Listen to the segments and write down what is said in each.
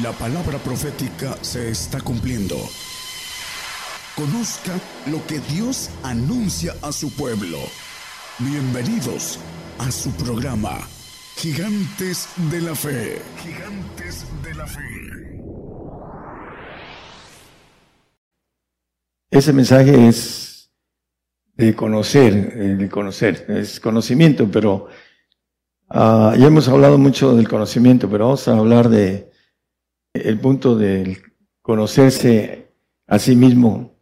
La palabra profética se está cumpliendo. Conozca lo que Dios anuncia a su pueblo. Bienvenidos a su programa, Gigantes de la Fe. Gigantes de la Fe. Ese mensaje es de conocer, eh, de conocer, es conocimiento, pero uh, ya hemos hablado mucho del conocimiento, pero vamos a hablar de el punto de conocerse a sí mismo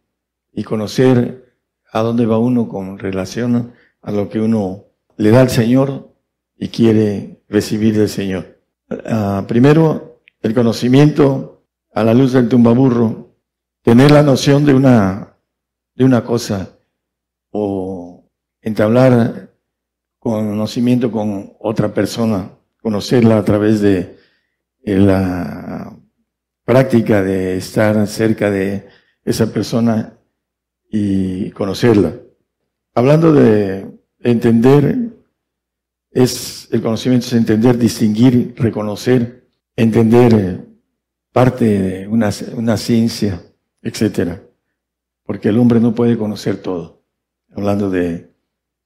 y conocer a dónde va uno con relación a lo que uno le da al Señor y quiere recibir del Señor. Ah, primero, el conocimiento a la luz del tumbaburro, tener la noción de una, de una cosa o entablar conocimiento con otra persona, conocerla a través de la práctica de estar cerca de esa persona y conocerla. Hablando de entender, es el conocimiento es entender, distinguir, reconocer, entender eh, parte de una, una ciencia, etcétera. Porque el hombre no puede conocer todo. Hablando de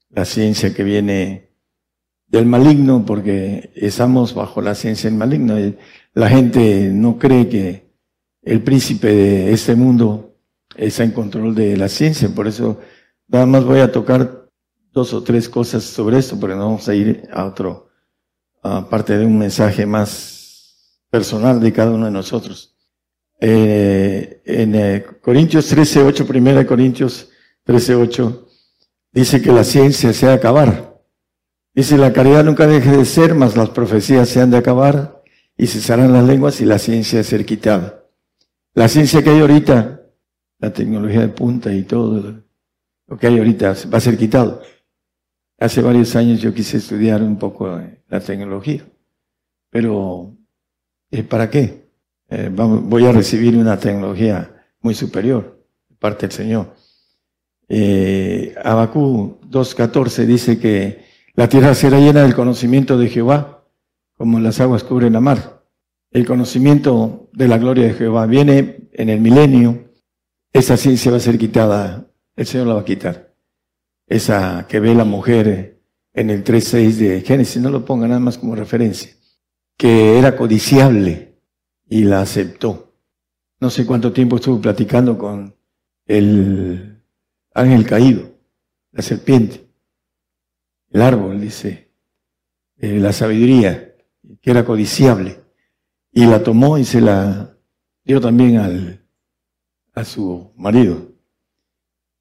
la ciencia que viene del maligno, porque estamos bajo la ciencia del maligno. La gente no cree que el príncipe de este mundo está en control de la ciencia, por eso nada más voy a tocar dos o tres cosas sobre esto, porque no vamos a ir a otro, aparte de un mensaje más personal de cada uno de nosotros. Eh, en eh, Corintios 13, 8, primera Corintios 13, 8, dice que la ciencia se ha de acabar. Dice, la caridad nunca deje de ser, mas las profecías se han de acabar y cesarán las lenguas y la ciencia ser quitada. La ciencia que hay ahorita, la tecnología de punta y todo lo que hay ahorita va a ser quitado. Hace varios años yo quise estudiar un poco la tecnología, pero eh, ¿para qué? Eh, voy a recibir una tecnología muy superior de parte del Señor. Eh, Abacú 2.14 dice que la tierra será llena del conocimiento de Jehová, como las aguas cubren la mar. El conocimiento de la gloria de Jehová viene en el milenio. Esa ciencia va a ser quitada. El Señor la va a quitar. Esa que ve la mujer en el 3.6 de Génesis, no lo ponga nada más como referencia, que era codiciable y la aceptó. No sé cuánto tiempo estuvo platicando con el ángel caído, la serpiente el árbol, dice, eh, la sabiduría, que era codiciable, y la tomó y se la dio también al, a su marido.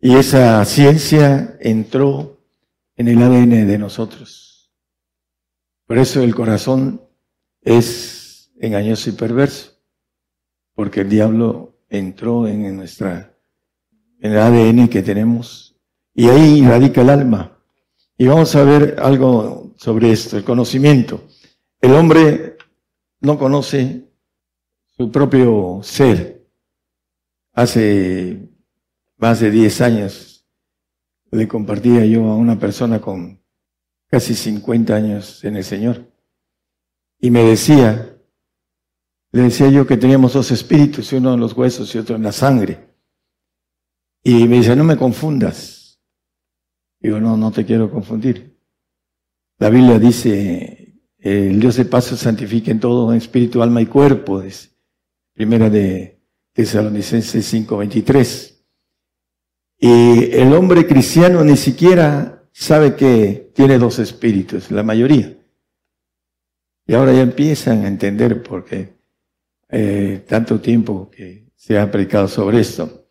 Y esa ciencia entró en el ADN de nosotros. Por eso el corazón es engañoso y perverso, porque el diablo entró en nuestra, en el ADN que tenemos, y ahí radica el alma. Y vamos a ver algo sobre esto, el conocimiento. El hombre no conoce su propio ser. Hace más de 10 años le compartía yo a una persona con casi 50 años en el Señor. Y me decía, le decía yo que teníamos dos espíritus, uno en los huesos y otro en la sangre. Y me dice, no me confundas. Digo, no, no te quiero confundir. La Biblia dice, el Dios de paz santifica en todo, espíritu, alma y cuerpo. Primera de Tesalonicenses 5:23. Y el hombre cristiano ni siquiera sabe que tiene dos espíritus, la mayoría. Y ahora ya empiezan a entender por qué eh, tanto tiempo que se ha predicado sobre esto.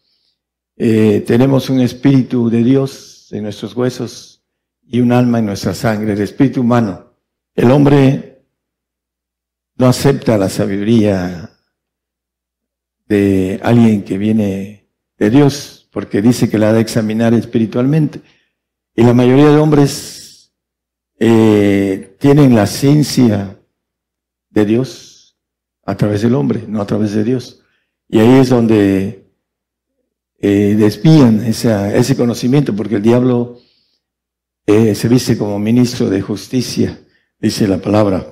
Eh, tenemos un espíritu de Dios en nuestros huesos y un alma en nuestra sangre, el espíritu humano. El hombre no acepta la sabiduría de alguien que viene de Dios, porque dice que la ha de examinar espiritualmente. Y la mayoría de hombres eh, tienen la ciencia de Dios a través del hombre, no a través de Dios. Y ahí es donde eh, desvían ese conocimiento porque el diablo eh, se viste como ministro de justicia, dice la palabra,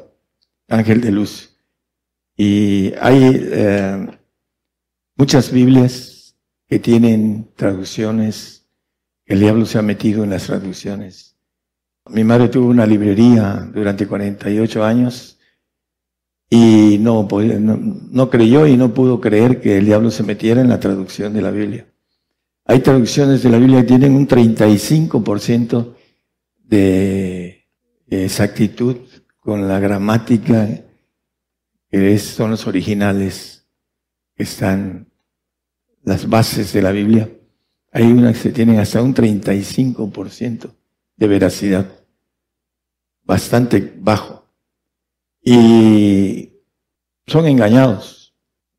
ángel de luz. Y hay eh, muchas Biblias que tienen traducciones, el diablo se ha metido en las traducciones. Mi madre tuvo una librería durante 48 años y no, no, no creyó y no pudo creer que el diablo se metiera en la traducción de la Biblia. Hay traducciones de la Biblia que tienen un 35% de exactitud con la gramática que son los originales que están las bases de la Biblia. Hay unas que tienen hasta un 35% de veracidad, bastante bajo. Y son engañados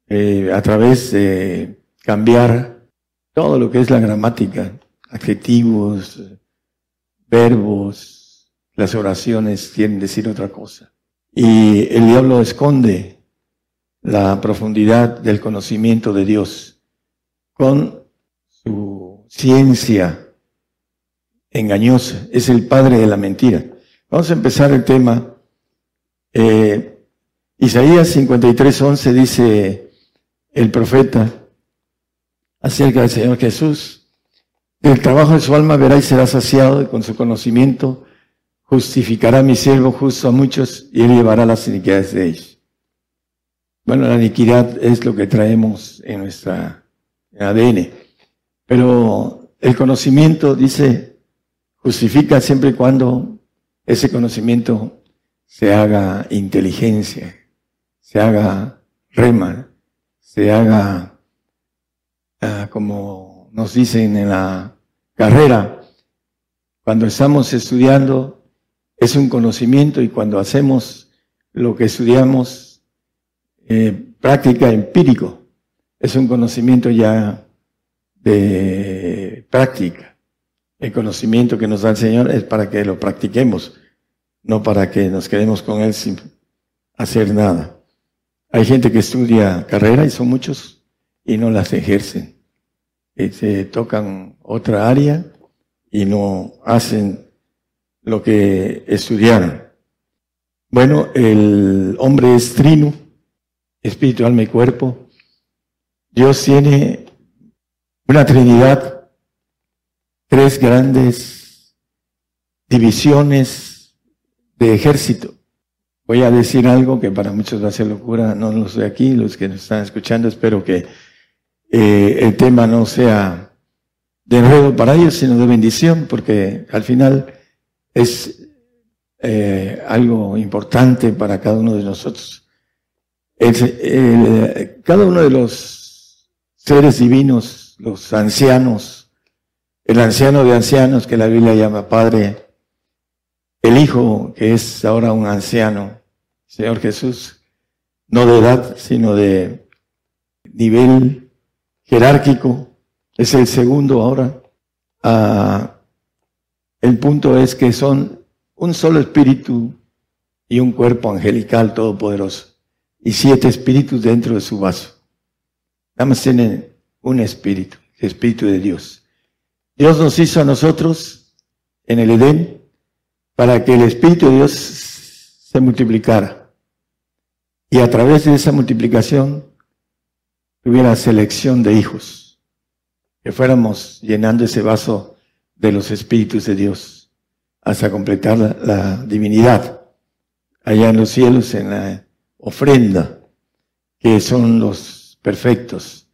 eh, a través de cambiar todo lo que es la gramática, adjetivos, verbos, las oraciones quieren decir otra cosa. Y el diablo esconde la profundidad del conocimiento de Dios con su ciencia engañosa. Es el padre de la mentira. Vamos a empezar el tema. Eh, Isaías 53:11 dice el profeta acerca del Señor Jesús. El trabajo de su alma verá y será saciado con su conocimiento justificará mi siervo justo a muchos y él llevará las iniquidades de ellos. Bueno, la iniquidad es lo que traemos en nuestra ADN, pero el conocimiento, dice, justifica siempre y cuando ese conocimiento se haga inteligencia, se haga rema, se haga ah, como nos dicen en la carrera, cuando estamos estudiando es un conocimiento y cuando hacemos lo que estudiamos, eh, práctica empírico, es un conocimiento ya de práctica. El conocimiento que nos da el Señor es para que lo practiquemos, no para que nos quedemos con Él sin hacer nada. Hay gente que estudia carrera y son muchos y no las ejercen. Y se tocan otra área y no hacen lo que estudiaron. Bueno, el hombre es trino, espíritu, alma y cuerpo. Dios tiene una trinidad, tres grandes divisiones de ejército. Voy a decir algo que para muchos va a ser locura, no los de aquí, los que nos están escuchando, espero que eh, el tema no sea de enredo para ellos, sino de bendición, porque al final es eh, algo importante para cada uno de nosotros. cada uno de los seres divinos, los ancianos, el anciano de ancianos que la Biblia llama Padre, el Hijo, que es ahora un anciano, Señor Jesús, no de edad, sino de nivel jerárquico, es el segundo ahora. Ah, el punto es que son un solo espíritu y un cuerpo angelical todopoderoso y siete espíritus dentro de su vaso. Nada más tienen un espíritu, el espíritu de Dios. Dios nos hizo a nosotros en el Edén para que el Espíritu de Dios se multiplicara. Y a través de esa multiplicación tuviera selección de hijos. Que fuéramos llenando ese vaso de los Espíritus de Dios hasta completar la, divinidad allá en los cielos en la ofrenda, que son los perfectos.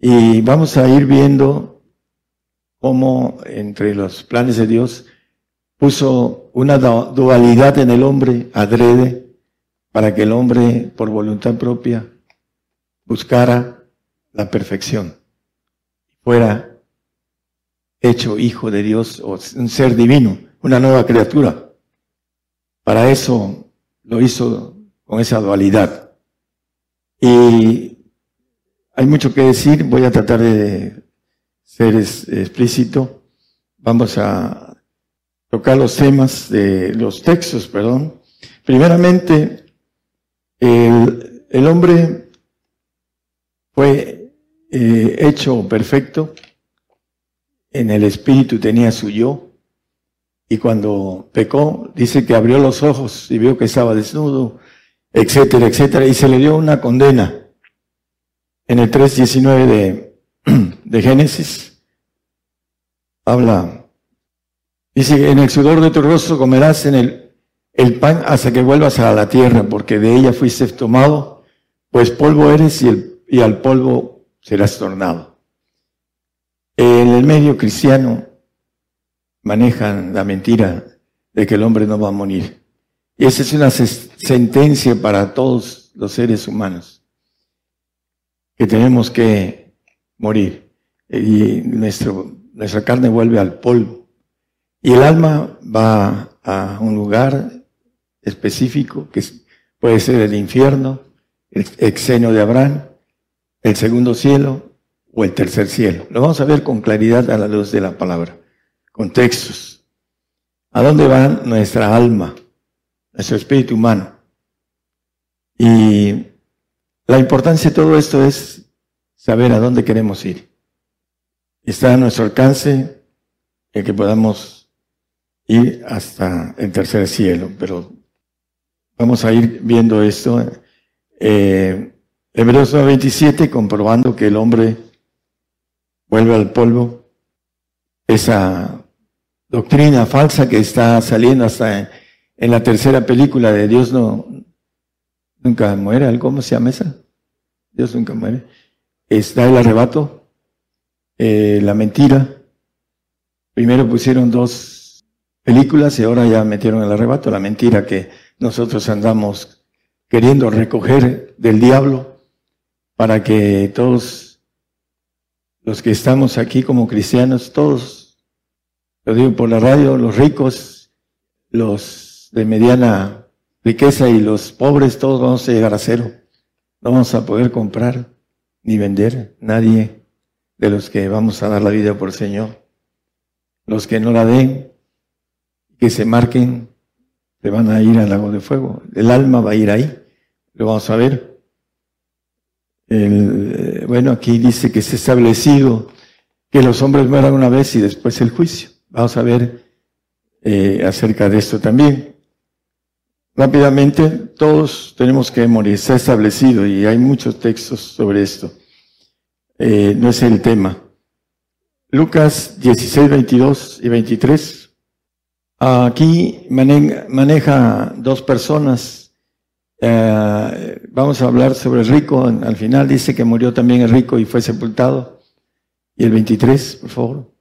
Y vamos a ir viendo cómo entre los planes de Dios puso una dualidad en el hombre adrede para que el hombre por voluntad propia buscara la perfección, fuera hecho hijo de Dios o un ser divino, una nueva criatura. Para eso lo hizo con esa dualidad. Y hay mucho que decir, voy a tratar de ser explícito. Vamos a tocar los temas de los textos, perdón. Primeramente, el, hombre fue eh, hecho perfecto, en el espíritu tenía su yo, y cuando pecó, dice que abrió los ojos y vio que estaba desnudo, etcétera, etcétera, y se le dio una condena. En el 3.19 de, de Génesis habla, dice, en el sudor de tu rostro comerás en el, el pan hasta que vuelvas a la tierra, porque de ella fuiste tomado, pues polvo eres y, el, y al polvo serás tornado. En el medio cristiano manejan la mentira de que el hombre no va a morir. Y esa es una sentencia para todos los seres humanos, que tenemos que morir. Y nuestro, nuestra carne vuelve al polvo. Y el alma va a un lugar específico, que puede ser el infierno, el exenio de Abraham, el segundo cielo o el tercer cielo. Lo vamos a ver con claridad a la luz de la palabra, con textos. ¿A dónde va nuestra alma? nuestro espíritu humano. Y la importancia de todo esto es saber a dónde queremos ir. Está a nuestro alcance el que podamos ir hasta el tercer cielo, pero vamos a ir viendo esto. Eh, Hebreos 27, comprobando que el hombre vuelve al polvo, esa doctrina falsa que está saliendo hasta en la tercera película de Dios no nunca muere, ¿cómo se llama esa? Dios nunca muere. Está el arrebato, eh, la mentira. Primero pusieron dos películas y ahora ya metieron el arrebato, la mentira que nosotros andamos queriendo recoger del diablo para que todos los que estamos aquí como cristianos, todos, lo digo por la radio, los ricos, los de mediana riqueza y los pobres todos vamos a llegar a cero. No vamos a poder comprar ni vender nadie de los que vamos a dar la vida por el Señor. Los que no la den, que se marquen, se van a ir al lago de fuego. El alma va a ir ahí. Lo vamos a ver. El, bueno, aquí dice que es establecido que los hombres mueran una vez y después el juicio. Vamos a ver eh, acerca de esto también. Rápidamente, todos tenemos que morir, está establecido y hay muchos textos sobre esto. Eh, no es el tema. Lucas 16, 22 y 23. Aquí maneja, dos personas. Eh, vamos a hablar sobre el rico. Al final dice que murió también el rico y fue sepultado. Y el 23, por favor.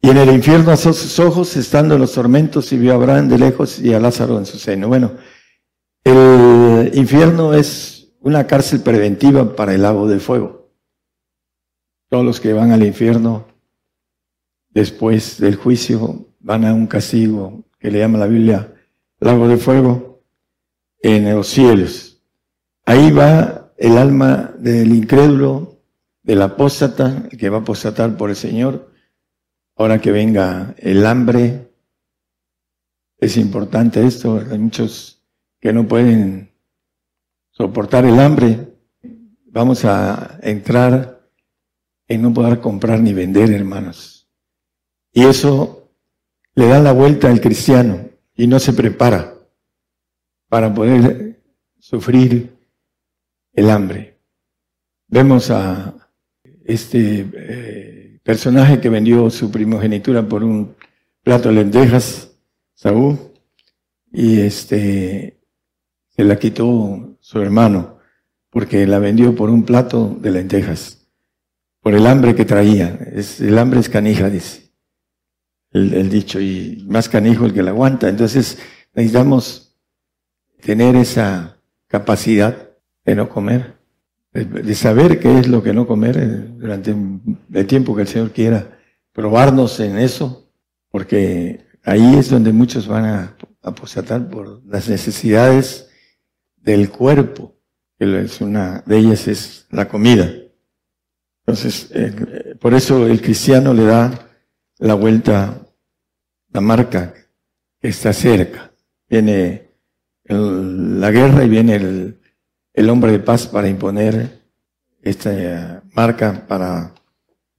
Y en el infierno alzó sus ojos, estando en los tormentos, y vio a Abraham de lejos y a Lázaro en su seno. Bueno, el infierno es una cárcel preventiva para el lago de fuego. Todos los que van al infierno después del juicio van a un castigo que le llama la Biblia lago de fuego en los cielos. Ahí va el alma del incrédulo, del apóstata, que va a apostatar por el Señor ahora que venga el hambre, es importante esto, hay muchos que no pueden soportar el hambre, vamos a entrar en no poder comprar ni vender, hermanos. Y eso le da la vuelta al cristiano y no se prepara para poder sufrir el hambre. Vemos a este eh, personaje que vendió su primogenitura por un plato de lentejas, Saúl, y este se la quitó su hermano porque la vendió por un plato de lentejas, por el hambre que traía. El hambre es canija, dice el, el dicho, y más canijo el que la aguanta. Entonces necesitamos tener esa capacidad de no comer de saber qué es lo que no comer eh, durante el tiempo que el Señor quiera probarnos en eso, porque ahí es donde muchos van a apostatar por las necesidades del cuerpo, que es una de ellas es la comida. Entonces, eh, por eso el cristiano le da la vuelta, la marca que está cerca. Viene la guerra y viene el, el hombre de paz para imponer esta marca para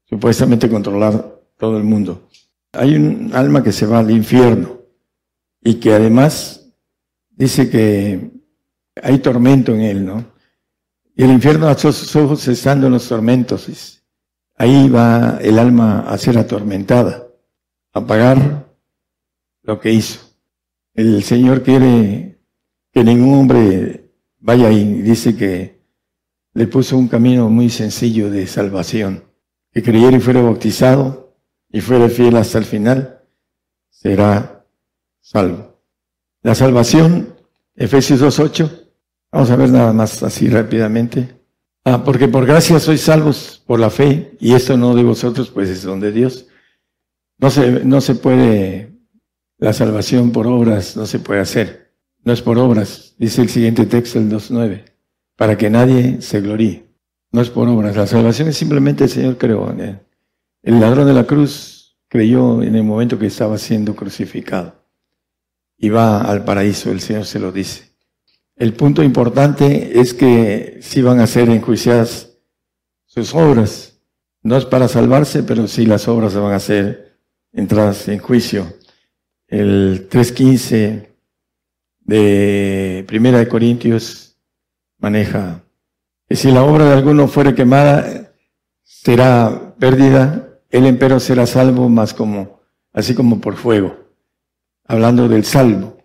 supuestamente controlar todo el mundo. Hay un alma que se va al infierno y que además dice que hay tormento en él, ¿no? Y el infierno a sus ojos estando en los tormentos. Ahí va el alma a ser atormentada, a pagar lo que hizo. El Señor quiere que ningún hombre vaya y dice que le puso un camino muy sencillo de salvación. Que creyera y fuera bautizado y fuera fiel hasta el final, será salvo. La salvación, Efesios 2.8, Vamos a ver nada más así rápidamente. Ah, porque por gracia sois salvos por la fe, y esto no de vosotros, pues es don de Dios. No se, no se puede, la salvación por obras no se puede hacer. No es por obras, dice el siguiente texto, el 2.9, para que nadie se gloríe. No es por obras, la salvación es simplemente el Señor creó. El ladrón de la cruz creyó en el momento que estaba siendo crucificado. Y va al paraíso, el Señor se lo dice. El punto importante es que si van a ser enjuiciadas sus obras. No es para salvarse, pero sí las obras van a ser entradas en juicio. El 3.15 de Primera de Corintios maneja que si la obra de alguno fuere quemada, será perdida, el empero será salvo más como, así como por fuego. Hablando del salvo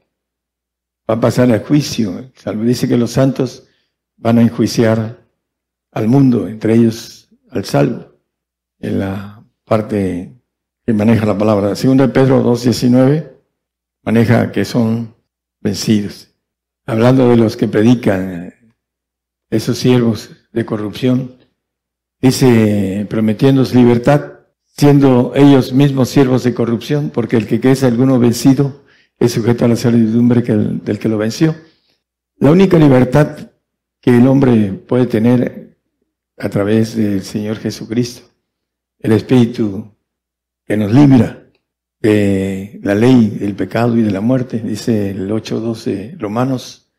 va a pasar a juicio. Salvo dice que los santos van a enjuiciar al mundo, entre ellos al salvo, en la parte que maneja la palabra. Segundo de Pedro 2.19 maneja que son vencidos. Hablando de los que predican, esos siervos de corrupción, dice, prometiéndose libertad, siendo ellos mismos siervos de corrupción, porque el que quede alguno vencido, es sujeto a la servidumbre del que lo venció. La única libertad que el hombre puede tener a través del Señor Jesucristo, el Espíritu que nos libra de la ley, del pecado y de la muerte, dice el 8.12 Romanos,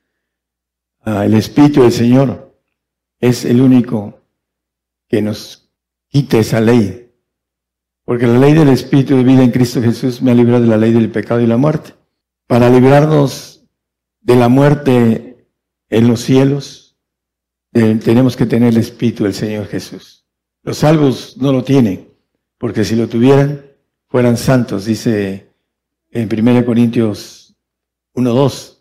ah, el Espíritu del Señor es el único que nos quita esa ley, porque la ley del Espíritu de vida en Cristo Jesús me ha librado de la ley del pecado y la muerte. Para librarnos de la muerte en los cielos, eh, tenemos que tener el Espíritu del Señor Jesús. Los salvos no lo tienen, porque si lo tuvieran, fueran santos, dice en 1 Corintios 1.2,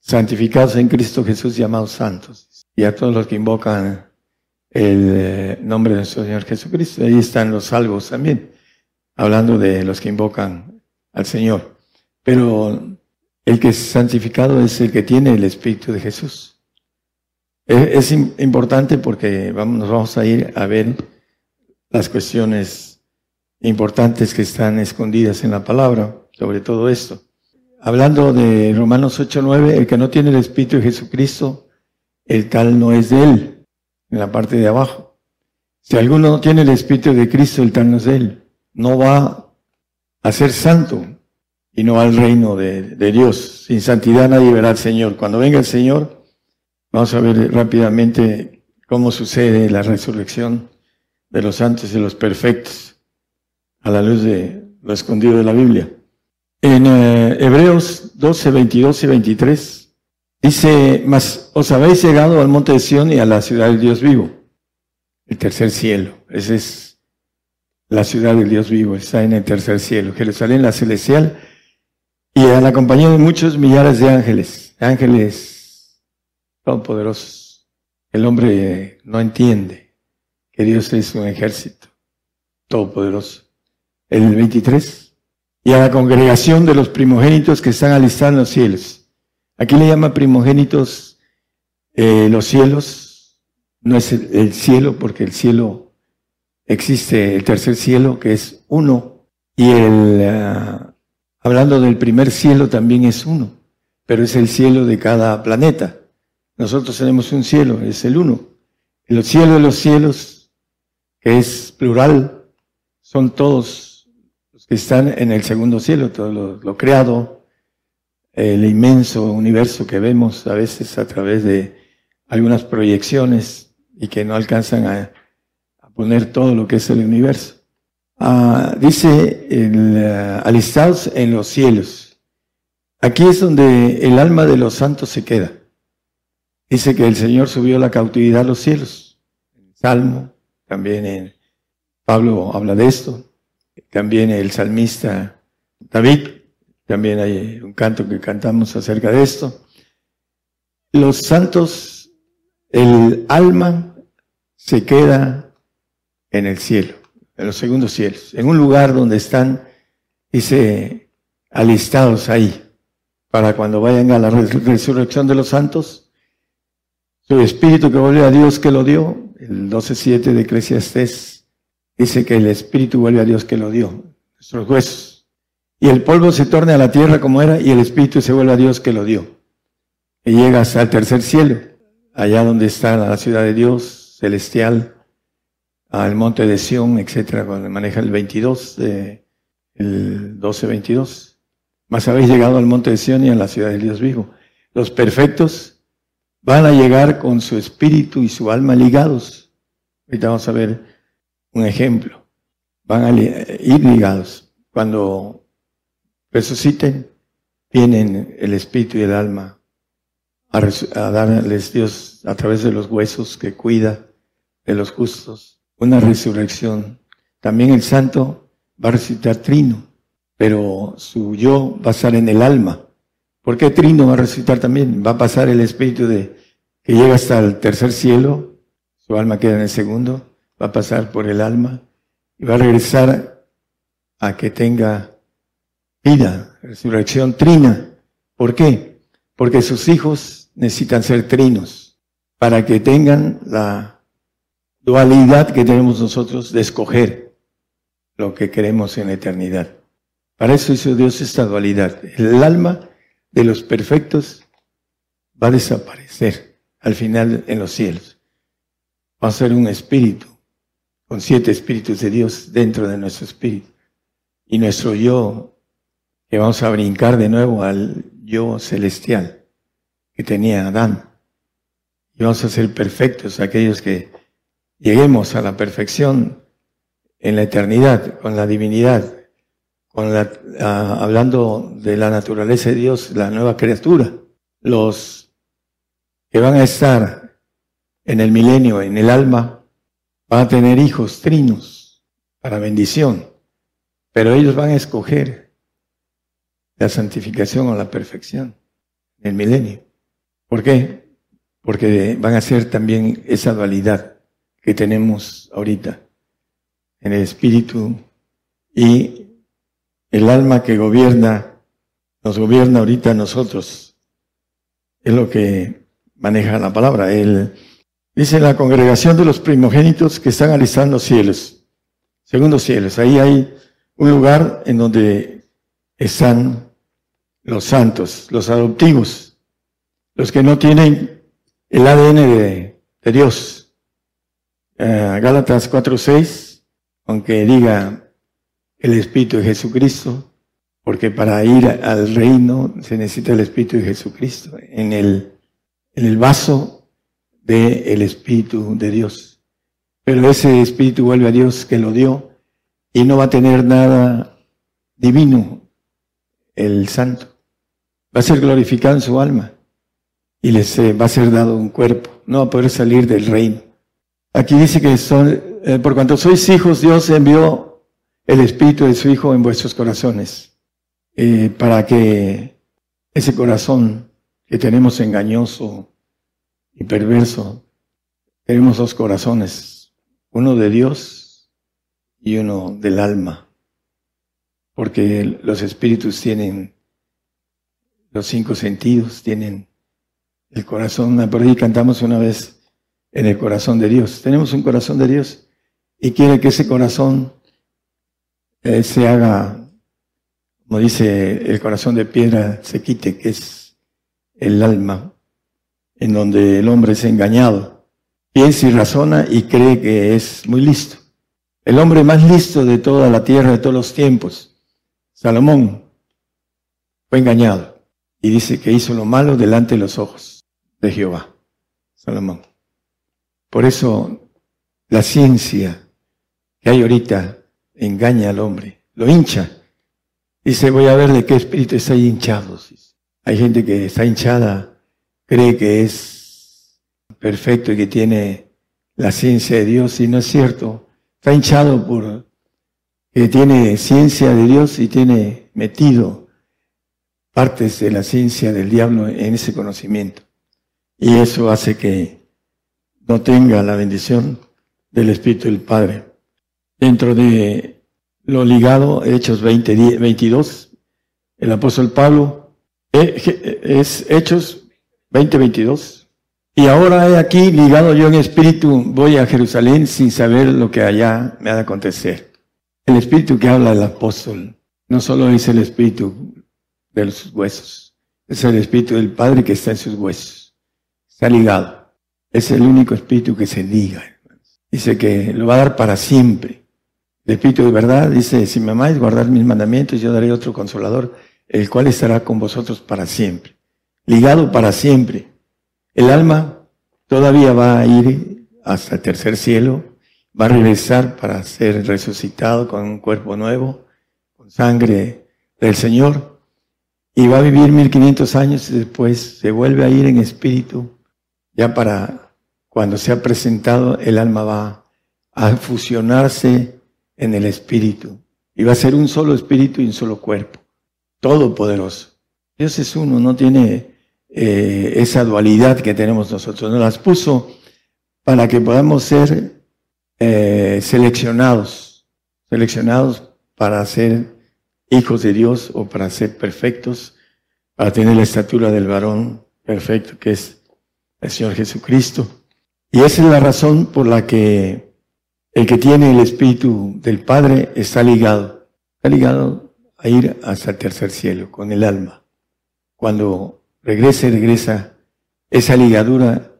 santificados en Cristo Jesús, llamados santos. Y a todos los que invocan el eh, nombre de nuestro Señor Jesucristo, ahí están los salvos también, hablando de los que invocan al Señor. Pero el que es santificado es el que tiene el Espíritu de Jesús. Es, importante porque vamos, nos vamos a ir a ver las cuestiones importantes que están escondidas en la palabra sobre todo esto. Hablando de Romanos 8:9, el que no tiene el Espíritu de Jesucristo, el tal no es de él, en la parte de abajo. Si alguno no tiene el Espíritu de Cristo, el tal no es de él. No va a ser santo, y no al reino de, Dios. Sin santidad nadie verá al Señor. Cuando venga el Señor, vamos a ver rápidamente cómo sucede la resurrección de los santos y los perfectos a la luz de lo escondido de la Biblia. En eh, Hebreos 12, 22 y 23 dice, mas os habéis llegado al monte de Sión y a la ciudad del Dios vivo, el tercer cielo. Esa es la ciudad del Dios vivo, está en el tercer cielo. Jerusalén, la celestial, y a la compañía de muchos millares de ángeles, ángeles todopoderosos. El hombre no entiende que Dios es un ejército todopoderoso. El 23. Y a la congregación de los primogénitos que están alistados en los cielos. Aquí le llama primogénitos eh, los cielos. No es el, cielo, porque el cielo existe, el tercer cielo, que es uno. Y el, ah, Hablando del primer cielo también es uno, pero es el cielo de cada planeta. Nosotros tenemos un cielo, es el uno. El cielo de los cielos, que es plural, son todos están en el segundo cielo, todo lo, creado, el inmenso universo que vemos a veces a través de algunas proyecciones y que no alcanzan a poner todo lo que es el universo. Ah, dice el, uh, alistados en los cielos. Aquí es donde el alma de los santos se queda. dice que el Señor subió la cautividad a los cielos. En Salmo, también en Pablo habla de esto. También el salmista David, también hay un canto que cantamos acerca de esto. Los santos, el alma se queda en el cielo, en los segundos cielos, en un lugar donde están, dice, alistados ahí, para cuando vayan a la resurrección de los santos, su espíritu que vuelve a Dios que lo dio, el 12.7 de Eclesiastés, dice que el espíritu vuelve a Dios que lo dio, nuestros huesos. Y el polvo se torna a la tierra como era y el espíritu se vuelve a Dios que lo dio. Y llega hasta el tercer cielo, allá donde está la ciudad de Dios celestial, al monte de Sión, etcétera, cuando maneja el 22, de, el 12-22. Más habéis llegado al monte de Sión y a la ciudad de Dios vivo. Los perfectos van a llegar con su espíritu y su alma ligados. Ahorita vamos a ver un ejemplo. Van a ir ligados. Cuando resuciten, vienen el espíritu y el alma a, a darles Dios a través de los huesos que cuida de los justos una resurrección. También el santo va a resucitar trino, pero su yo va a estar en el alma. ¿Por qué trino va a resucitar también? Va a pasar el espíritu de que llega hasta el tercer cielo, su alma queda en el segundo, va a pasar por el alma y va a regresar a que tenga vida, resurrección trina. ¿Por qué? Porque sus hijos necesitan ser trinos para que tengan la dualidad que tenemos nosotros de escoger lo que queremos en la eternidad. Para eso hizo Dios esta dualidad. El alma de los perfectos va a desaparecer al final en los cielos. Va a ser un espíritu, con siete espíritus de Dios dentro de nuestro espíritu. Y nuestro yo, que vamos a brincar de nuevo al yo celestial que tenía Adán. Y vamos a ser perfectos, aquellos que lleguemos a la perfección en la eternidad, con la divinidad, con la, ah, hablando de la naturaleza de Dios, la nueva criatura. Los que van a estar en el milenio, en el alma, van a tener hijos trinos para bendición, pero ellos van a escoger la santificación o la perfección en el milenio. ¿Por qué? Porque van a ser también esa dualidad que tenemos ahorita en el espíritu y el alma que gobierna, nos gobierna ahorita a nosotros. Es lo que maneja la palabra. Él dice la congregación de los primogénitos que están alistando los cielos, segundos cielos. Ahí hay un lugar en donde están los santos, los adoptivos, los que no tienen el ADN de, Dios, eh, Gálatas 4:6, aunque diga el Espíritu de Jesucristo, porque para ir al reino se necesita el Espíritu de Jesucristo en el, en el vaso del Espíritu de Dios. Pero ese Espíritu vuelve a Dios que lo dio y no va a tener nada divino el Santo. Va a ser glorificado en su alma y les va a ser dado un cuerpo. No va a poder salir del reino. Aquí dice que son, eh, por cuanto sois hijos, Dios envió el Espíritu de su Hijo en vuestros corazones, eh, para que ese corazón que tenemos engañoso y perverso, tenemos dos corazones, uno de Dios y uno del alma, porque los espíritus tienen los cinco sentidos, tienen el corazón, por ahí cantamos una vez, en el corazón de Dios. Tenemos un corazón de Dios y quiere que ese corazón eh, se haga, como dice el corazón de piedra, se quite, que es el alma, en donde el hombre es engañado. Piensa y razona y cree que es muy listo. El hombre más listo de toda la tierra, de todos los tiempos, Salomón, fue engañado y dice que hizo lo malo delante de los ojos de Jehová. Salomón. Por eso la ciencia que hay ahorita engaña al hombre, lo hincha. Dice, voy a ver de qué espíritu está hinchado. Hay gente que está hinchada, cree que es perfecto y que tiene la ciencia de Dios, y no es cierto. Está hinchado por que tiene ciencia de Dios y tiene metido partes de la ciencia del diablo en ese conocimiento. Y eso hace que no tenga la bendición del Espíritu del Padre. Dentro de lo ligado, Hechos 20, 22, el apóstol Pablo, eh, es Hechos 20, 22. Y ahora he aquí, ligado yo en espíritu, voy a Jerusalén sin saber lo que allá me ha de acontecer. El espíritu que habla el apóstol no solo es el espíritu de los huesos, es el espíritu del Padre que está en sus huesos. Está ligado. Es el único espíritu que se liga. Dice que lo va a dar para siempre. El espíritu de verdad dice, si me amáis, guardad mis mandamientos, yo daré otro consolador, el cual estará con vosotros para siempre. Ligado para siempre. El alma todavía va a ir hasta el tercer cielo, va a regresar para ser resucitado con un cuerpo nuevo, con sangre del Señor, y va a vivir 1500 años y después se vuelve a ir en espíritu, ya para cuando se ha presentado, el alma va a fusionarse en el espíritu, y va a ser un solo espíritu y un solo cuerpo, todopoderoso. Dios es uno, no tiene eh, esa dualidad que tenemos nosotros. Nos las puso para que podamos ser eh, seleccionados, seleccionados para ser hijos de Dios o para ser perfectos, para tener la estatura del varón perfecto que es el Señor Jesucristo. Y esa es la razón por la que el que tiene el Espíritu del Padre está ligado, está ligado a ir hasta el tercer cielo con el alma. Cuando regresa y regresa esa ligadura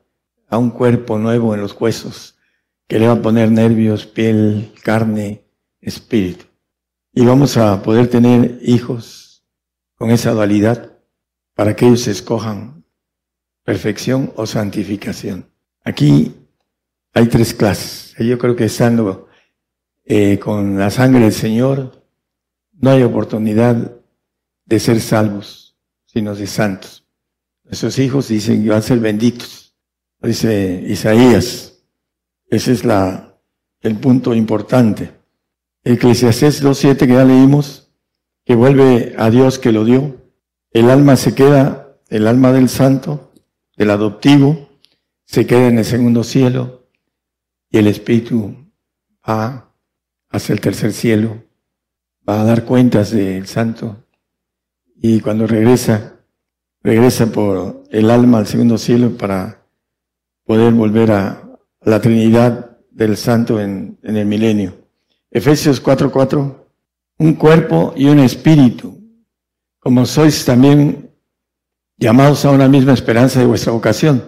a un cuerpo nuevo en los huesos que le va a poner nervios, piel, carne, espíritu. Y vamos a poder tener hijos con esa dualidad para que ellos escojan perfección o santificación. Aquí hay tres clases. Yo creo que estando eh, con la sangre del Señor, no hay oportunidad de ser salvos, sino de santos. Nuestros hijos dicen que van a ser benditos. Dice Isaías. Ese es la, el punto importante. Eclesiastés 2.7 que ya leímos, que vuelve a Dios que lo dio. El alma se queda, el alma del santo, del adoptivo, se queda en el segundo cielo y el espíritu va hacia el tercer cielo, va a dar cuentas del santo y cuando regresa regresa por el alma al segundo cielo para poder volver a la Trinidad del Santo en, el milenio. Efesios 4:4, un cuerpo y un espíritu, como sois también llamados a una misma esperanza de vuestra vocación.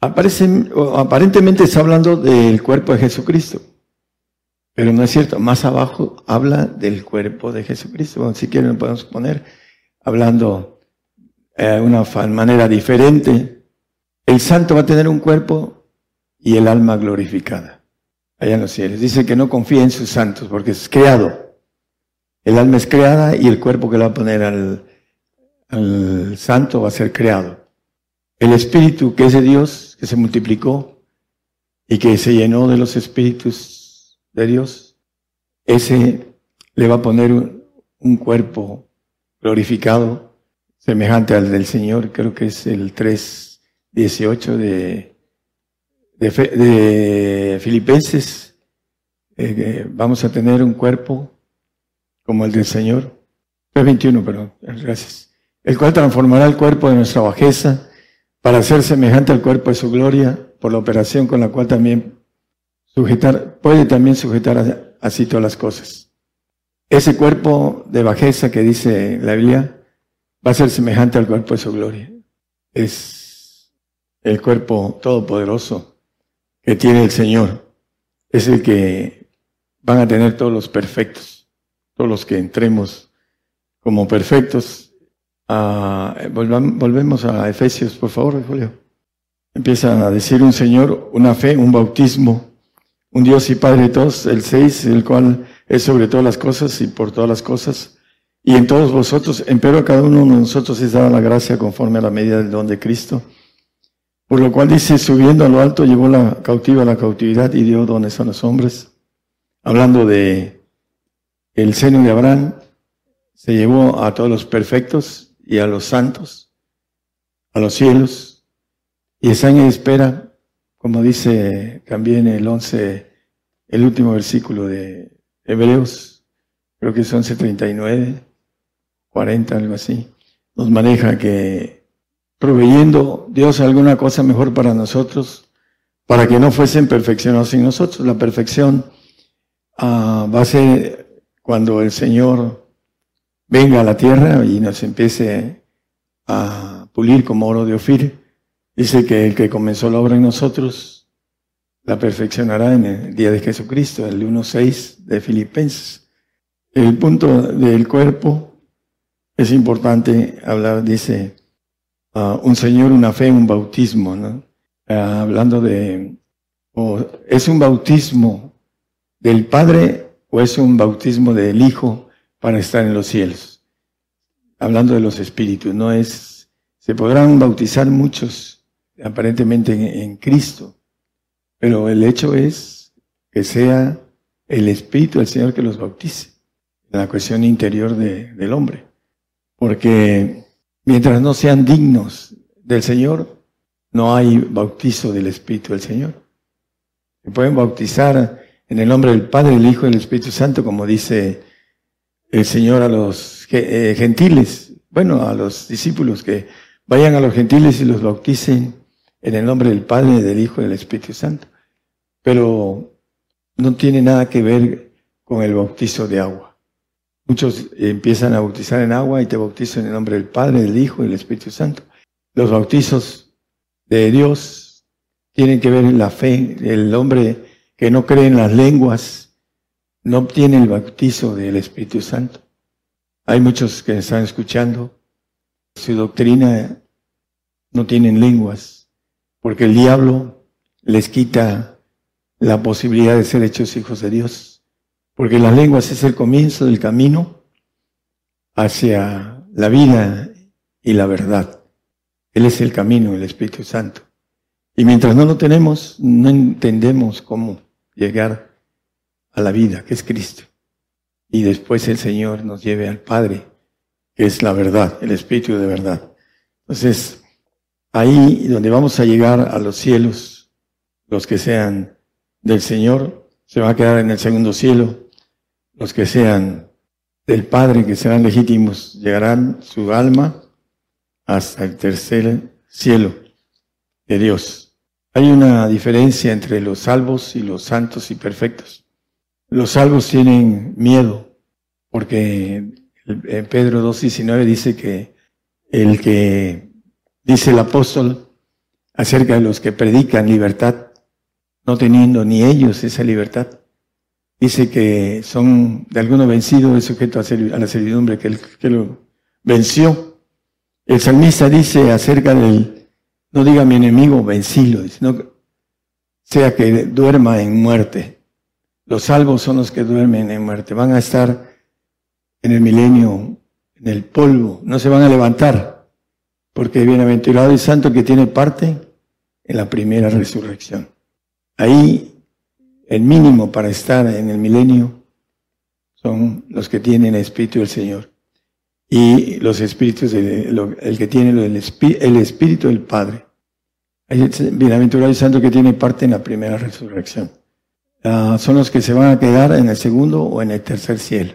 aparentemente está hablando del cuerpo de Jesucristo, pero no es cierto. Más abajo habla del cuerpo de Jesucristo. si quieren lo podemos poner hablando eh, una manera diferente, el santo va a tener un cuerpo y el alma glorificada allá en los cielos. Dice que no confía en sus santos porque es creado. El alma es creada y el cuerpo que le va a poner al, al santo va a ser creado. El espíritu que es de Dios, que se multiplicó y que se llenó de los espíritus de Dios, ese le va a poner un cuerpo glorificado semejante al del Señor, creo que es el 3.18 de, de, de Filipenses. Eh, vamos a tener un cuerpo como el del Señor. 3.21, perdón, gracias. El cual transformará el cuerpo de nuestra bajeza para ser semejante al cuerpo de su gloria, por la operación con la cual también sujetar, puede también sujetar así todas las cosas. Ese cuerpo de bajeza que dice la Biblia, va a ser semejante al cuerpo de su gloria. Es el cuerpo todopoderoso que tiene el Señor. Es el que van a tener todos los perfectos, todos los que entremos como perfectos. Ah, volvemos a Efesios, por favor, Julio. Empieza a decir un Señor, una fe, un bautismo, un Dios y Padre de todos, el seis, el cual es sobre todas las cosas y por todas las cosas y en todos vosotros, empero a cada uno de nosotros es dada la gracia conforme a la medida del don de Cristo. Por lo cual dice, subiendo a lo alto, llevó la cautiva a la cautividad y dio dones a los hombres. Hablando de el seno de Abraham, se llevó a todos los perfectos y a los santos, a los cielos, y están en espera, como dice también el 11, el último versículo de Hebreos, creo que es 11.39, 40, algo así, nos maneja que proveyendo Dios alguna cosa mejor para nosotros, para que no fuesen perfeccionados en nosotros. La perfección ah, va a ser cuando el Señor venga a la tierra y nos empiece a pulir como oro de Ofir. Dice que el que comenzó la obra en nosotros la perfeccionará en el día de Jesucristo, el 1.6 de Filipenses. El punto del cuerpo es importante hablar, dice, uh, un Señor, una fe, un bautismo, ¿no? Uh, hablando de, o ¿es un bautismo del Padre o es un bautismo del Hijo para estar en los cielos? Hablando de los espíritus, no es, se podrán bautizar muchos aparentemente en, en Cristo, pero el hecho es que sea el Espíritu del Señor que los bautice, en la cuestión interior de, del hombre. Porque mientras no sean dignos del Señor, no hay bautizo del Espíritu del Señor. Se pueden bautizar en el nombre del Padre, el Hijo y el Espíritu Santo, como dice el Señor a los eh, gentiles, bueno, a los discípulos que vayan a los gentiles y los bauticen en el nombre del Padre, del Hijo y del Espíritu Santo. Pero no tiene nada que ver con el bautizo de agua. Muchos empiezan a bautizar en agua y te bautizan en el nombre del Padre, del Hijo y del Espíritu Santo. Los bautizos de Dios tienen que ver en la fe. El hombre que no cree en las lenguas no obtiene el bautizo del Espíritu Santo. Hay muchos que están escuchando. Su doctrina no tienen lenguas, porque el diablo les quita la posibilidad de ser hechos hijos de Dios. Porque las lenguas es el comienzo del camino hacia la vida y la verdad. Él es el camino, el Espíritu Santo. Y mientras no lo tenemos, no entendemos cómo llegar a la vida, que es Cristo. Y después el Señor nos lleve al Padre, que es la verdad, el Espíritu de verdad. Entonces, ahí donde vamos a llegar a los cielos, los que sean del Señor, se va a quedar en el segundo cielo, los que sean del Padre, que serán legítimos, llegarán su alma hasta el tercer cielo de Dios. Hay una diferencia entre los salvos y los santos y perfectos. Los salvos tienen miedo, porque en Pedro 2.19 dice que el que dice el apóstol acerca de los que predican libertad, no teniendo ni ellos esa libertad, dice que son de alguno vencido es sujeto a, la servidumbre que, que lo venció. El salmista dice acerca del, no diga mi enemigo, vencilo, sino sea que duerma en muerte. Los salvos son los que duermen en muerte. Van a estar en el milenio, en el polvo, no se van a levantar, porque bienaventurado y santo que tiene parte en la primera resurrección. Ahí el mínimo para estar en el milenio son los que tienen el Espíritu del Señor. Y los espíritus, el que tiene el, Espíritu del Padre. Bienaventurado y santo que tiene parte en la primera resurrección. Ah, son los que se van a quedar en el segundo o en el tercer cielo.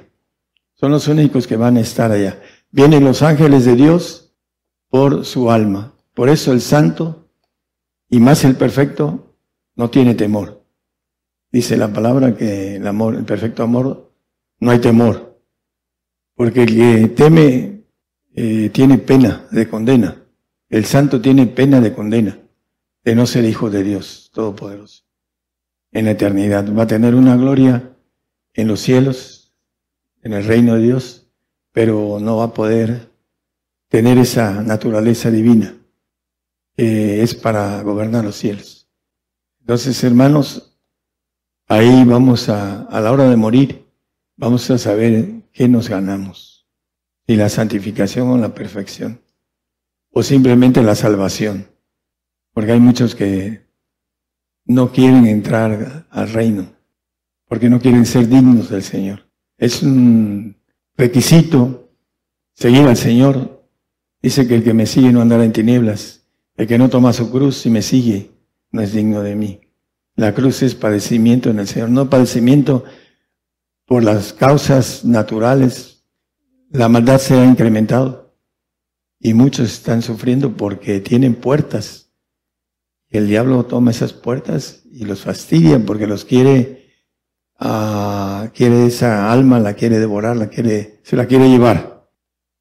Son los únicos que van a estar allá. Vienen los ángeles de Dios por su alma. Por eso el santo y más el perfecto no tiene temor. Dice la palabra que el amor, el perfecto amor, no hay temor. Porque el que teme eh, tiene pena de condena. El santo tiene pena de condena de no ser hijo de Dios Todopoderoso. En la eternidad va a tener una gloria en los cielos, en el reino de Dios, pero no va a poder tener esa naturaleza divina que es para gobernar los cielos. Entonces, hermanos, Ahí vamos a, a la hora de morir, vamos a saber qué nos ganamos. Si la santificación o la perfección. O simplemente la salvación. Porque hay muchos que no quieren entrar al reino, porque no quieren ser dignos del Señor. Es un requisito seguir al Señor. Dice que el que me sigue no andará en tinieblas. El que no toma su cruz y me sigue no es digno de mí. La cruz es padecimiento en el Señor, no padecimiento por las causas naturales. La maldad se ha incrementado y muchos están sufriendo porque tienen puertas. El diablo toma esas puertas y los fastidia porque los quiere, uh, quiere esa alma, la quiere devorar, la quiere, se la quiere llevar.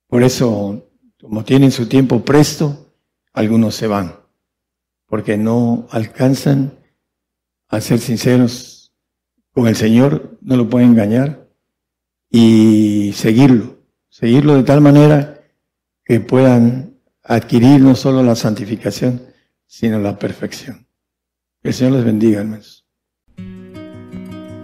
Por eso, como tienen su tiempo presto, algunos se van porque no alcanzan a ser sinceros con el Señor, no lo pueden engañar y seguirlo, seguirlo de tal manera que puedan adquirir no solo la santificación, sino la perfección. Que el Señor les bendiga, hermanos.